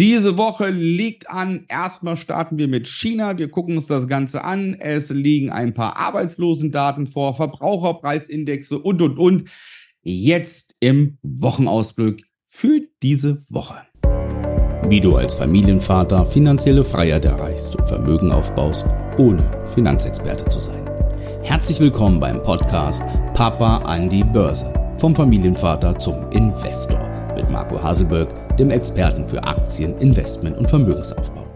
Diese Woche liegt an. Erstmal starten wir mit China. Wir gucken uns das Ganze an. Es liegen ein paar Arbeitslosendaten vor, Verbraucherpreisindexe und, und, und. Jetzt im Wochenausblick für diese Woche. Wie du als Familienvater finanzielle Freiheit erreichst und Vermögen aufbaust, ohne Finanzexperte zu sein. Herzlich willkommen beim Podcast Papa an die Börse. Vom Familienvater zum Investor mit Marco Haselberg dem Experten für Aktien, Investment und Vermögensaufbau.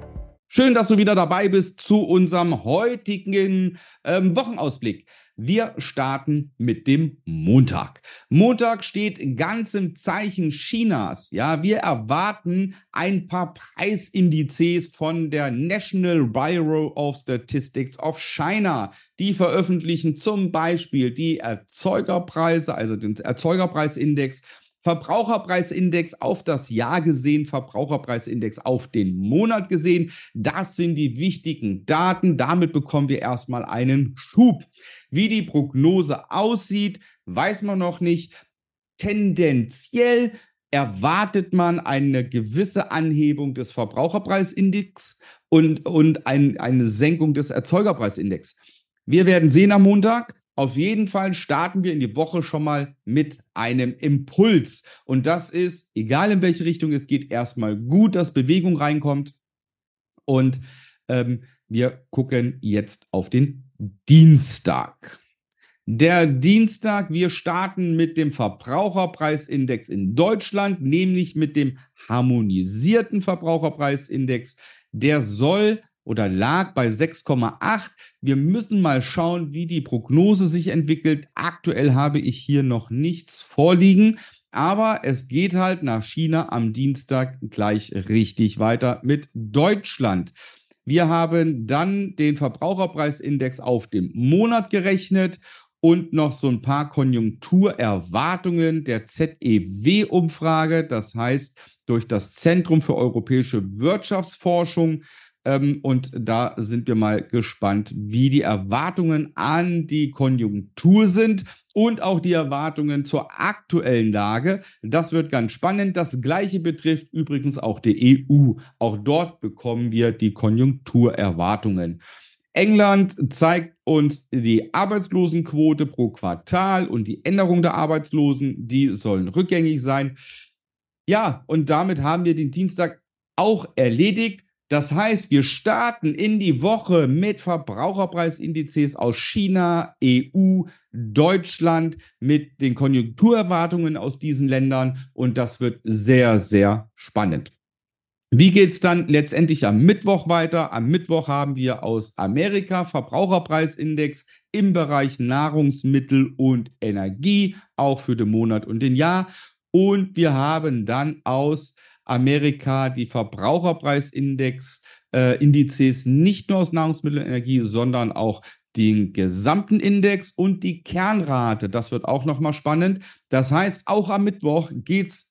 Schön, dass du wieder dabei bist zu unserem heutigen ähm, Wochenausblick. Wir starten mit dem Montag. Montag steht ganz im Zeichen Chinas. Ja, wir erwarten ein paar Preisindizes von der National Bureau of Statistics of China. Die veröffentlichen zum Beispiel die Erzeugerpreise, also den Erzeugerpreisindex Verbraucherpreisindex auf das Jahr gesehen, Verbraucherpreisindex auf den Monat gesehen. Das sind die wichtigen Daten. Damit bekommen wir erstmal einen Schub. Wie die Prognose aussieht, weiß man noch nicht. Tendenziell erwartet man eine gewisse Anhebung des Verbraucherpreisindex und, und ein, eine Senkung des Erzeugerpreisindex. Wir werden sehen am Montag. Auf jeden Fall starten wir in die Woche schon mal mit einem Impuls. Und das ist, egal in welche Richtung es geht, erstmal gut, dass Bewegung reinkommt. Und ähm, wir gucken jetzt auf den Dienstag. Der Dienstag, wir starten mit dem Verbraucherpreisindex in Deutschland, nämlich mit dem harmonisierten Verbraucherpreisindex. Der soll oder lag bei 6,8. Wir müssen mal schauen, wie die Prognose sich entwickelt. Aktuell habe ich hier noch nichts vorliegen, aber es geht halt nach China am Dienstag gleich richtig weiter mit Deutschland. Wir haben dann den Verbraucherpreisindex auf dem Monat gerechnet und noch so ein paar Konjunkturerwartungen der ZEW-Umfrage, das heißt durch das Zentrum für europäische Wirtschaftsforschung ähm, und da sind wir mal gespannt, wie die Erwartungen an die Konjunktur sind und auch die Erwartungen zur aktuellen Lage. Das wird ganz spannend. Das gleiche betrifft übrigens auch die EU. Auch dort bekommen wir die Konjunkturerwartungen. England zeigt uns die Arbeitslosenquote pro Quartal und die Änderung der Arbeitslosen, die sollen rückgängig sein. Ja, und damit haben wir den Dienstag auch erledigt. Das heißt, wir starten in die Woche mit Verbraucherpreisindizes aus China, EU, Deutschland, mit den Konjunkturerwartungen aus diesen Ländern und das wird sehr, sehr spannend. Wie geht es dann letztendlich am Mittwoch weiter? Am Mittwoch haben wir aus Amerika Verbraucherpreisindex im Bereich Nahrungsmittel und Energie, auch für den Monat und den Jahr. Und wir haben dann aus Amerika die Verbraucherpreisindex, äh, Indizes nicht nur aus Nahrungsmittel und Energie, sondern auch den gesamten Index und die Kernrate. Das wird auch nochmal spannend. Das heißt, auch am Mittwoch geht es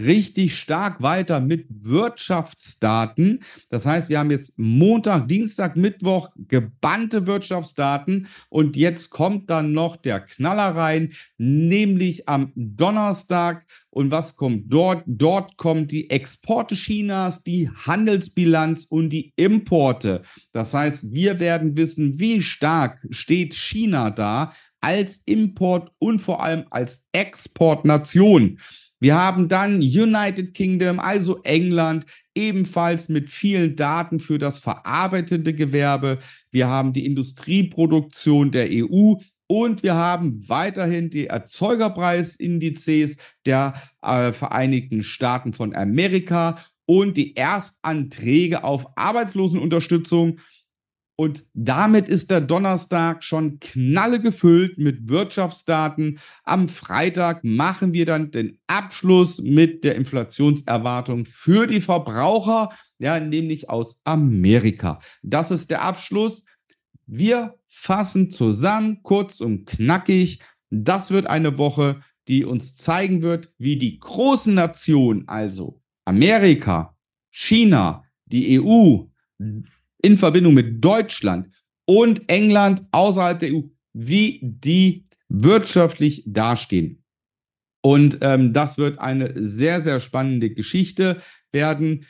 richtig stark weiter mit Wirtschaftsdaten. Das heißt, wir haben jetzt Montag, Dienstag, Mittwoch gebannte Wirtschaftsdaten und jetzt kommt dann noch der Knaller rein, nämlich am Donnerstag. Und was kommt dort? Dort kommen die Exporte Chinas, die Handelsbilanz und die Importe. Das heißt, wir werden wissen, wie stark steht China da als Import und vor allem als Exportnation. Wir haben dann United Kingdom, also England, ebenfalls mit vielen Daten für das verarbeitende Gewerbe. Wir haben die Industrieproduktion der EU und wir haben weiterhin die Erzeugerpreisindizes der äh, Vereinigten Staaten von Amerika und die Erstanträge auf Arbeitslosenunterstützung. Und damit ist der Donnerstag schon knalle gefüllt mit Wirtschaftsdaten. Am Freitag machen wir dann den Abschluss mit der Inflationserwartung für die Verbraucher, ja, nämlich aus Amerika. Das ist der Abschluss. Wir fassen zusammen, kurz und knackig. Das wird eine Woche, die uns zeigen wird, wie die großen Nationen, also Amerika, China, die EU, in Verbindung mit Deutschland und England außerhalb der EU, wie die wirtschaftlich dastehen. Und ähm, das wird eine sehr, sehr spannende Geschichte werden.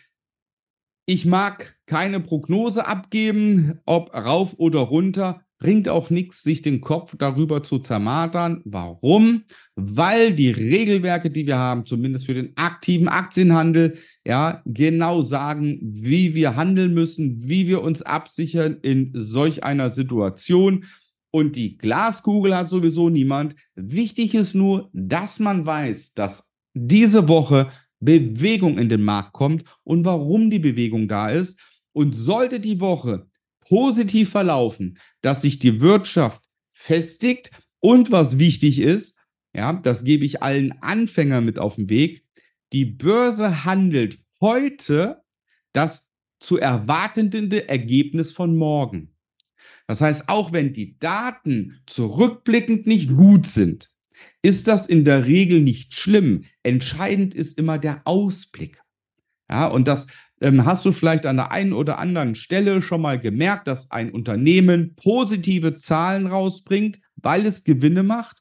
Ich mag keine Prognose abgeben, ob rauf oder runter. Bringt auch nichts, sich den Kopf darüber zu zermatern. Warum? Weil die Regelwerke, die wir haben, zumindest für den aktiven Aktienhandel, ja, genau sagen, wie wir handeln müssen, wie wir uns absichern in solch einer Situation. Und die Glaskugel hat sowieso niemand. Wichtig ist nur, dass man weiß, dass diese Woche Bewegung in den Markt kommt und warum die Bewegung da ist. Und sollte die Woche positiv verlaufen, dass sich die Wirtschaft festigt und was wichtig ist, ja, das gebe ich allen Anfängern mit auf den Weg. Die Börse handelt heute das zu erwartende Ergebnis von morgen. Das heißt, auch wenn die Daten zurückblickend nicht gut sind, ist das in der Regel nicht schlimm. Entscheidend ist immer der Ausblick. Ja, und das hast du vielleicht an der einen oder anderen Stelle schon mal gemerkt, dass ein Unternehmen positive Zahlen rausbringt, weil es Gewinne macht.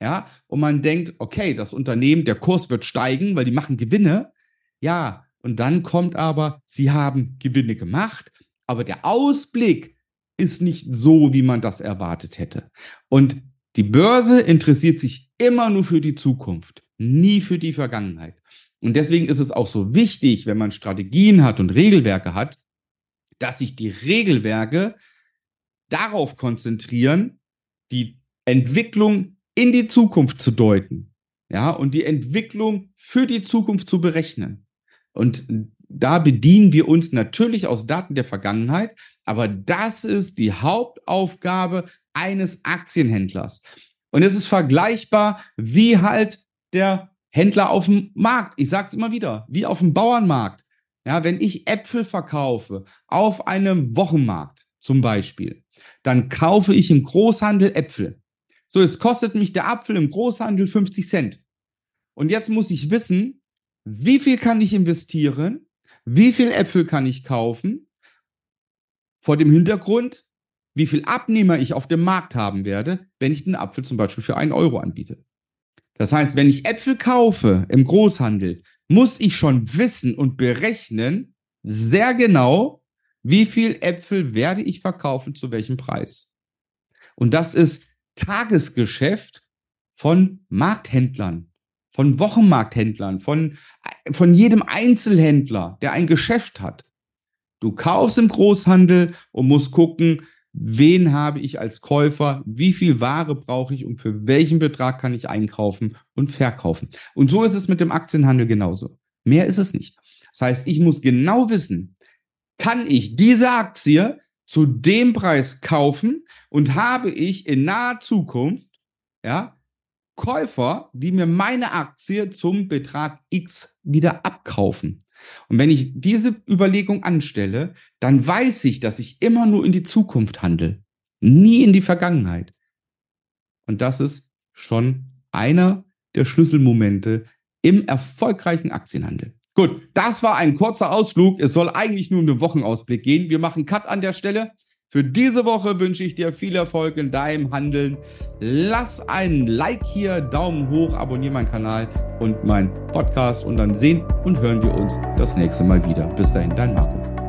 Ja, und man denkt, okay, das Unternehmen, der Kurs wird steigen, weil die machen Gewinne. Ja, und dann kommt aber, sie haben Gewinne gemacht, aber der Ausblick ist nicht so, wie man das erwartet hätte. Und die Börse interessiert sich immer nur für die Zukunft, nie für die Vergangenheit. Und deswegen ist es auch so wichtig, wenn man Strategien hat und Regelwerke hat, dass sich die Regelwerke darauf konzentrieren, die Entwicklung in die Zukunft zu deuten. Ja, und die Entwicklung für die Zukunft zu berechnen. Und da bedienen wir uns natürlich aus Daten der Vergangenheit, aber das ist die Hauptaufgabe eines Aktienhändlers. Und es ist vergleichbar wie halt der Händler auf dem Markt. Ich sage es immer wieder, wie auf dem Bauernmarkt. Ja, wenn ich Äpfel verkaufe auf einem Wochenmarkt zum Beispiel, dann kaufe ich im Großhandel Äpfel. So, es kostet mich der Apfel im Großhandel 50 Cent. Und jetzt muss ich wissen, wie viel kann ich investieren, wie viel Äpfel kann ich kaufen, vor dem Hintergrund, wie viel Abnehmer ich auf dem Markt haben werde, wenn ich den Apfel zum Beispiel für einen Euro anbiete. Das heißt, wenn ich Äpfel kaufe im Großhandel, muss ich schon wissen und berechnen, sehr genau, wie viel Äpfel werde ich verkaufen, zu welchem Preis. Und das ist Tagesgeschäft von Markthändlern, von Wochenmarkthändlern, von, von jedem Einzelhändler, der ein Geschäft hat. Du kaufst im Großhandel und musst gucken, wen habe ich als Käufer, wie viel Ware brauche ich und für welchen Betrag kann ich einkaufen und verkaufen. Und so ist es mit dem Aktienhandel genauso. Mehr ist es nicht. Das heißt, ich muss genau wissen, kann ich diese Aktie zu dem Preis kaufen und habe ich in naher Zukunft, ja, Käufer, die mir meine Aktie zum Betrag X wieder abkaufen. Und wenn ich diese Überlegung anstelle, dann weiß ich, dass ich immer nur in die Zukunft handle, nie in die Vergangenheit. Und das ist schon einer der Schlüsselmomente im erfolgreichen Aktienhandel. Gut, das war ein kurzer Ausflug. Es soll eigentlich nur um den Wochenausblick gehen. Wir machen Cut an der Stelle. Für diese Woche wünsche ich dir viel Erfolg in deinem Handeln. Lass einen Like hier, Daumen hoch, abonniere meinen Kanal und meinen Podcast und dann sehen und hören wir uns das nächste Mal wieder. Bis dahin, dein Marco.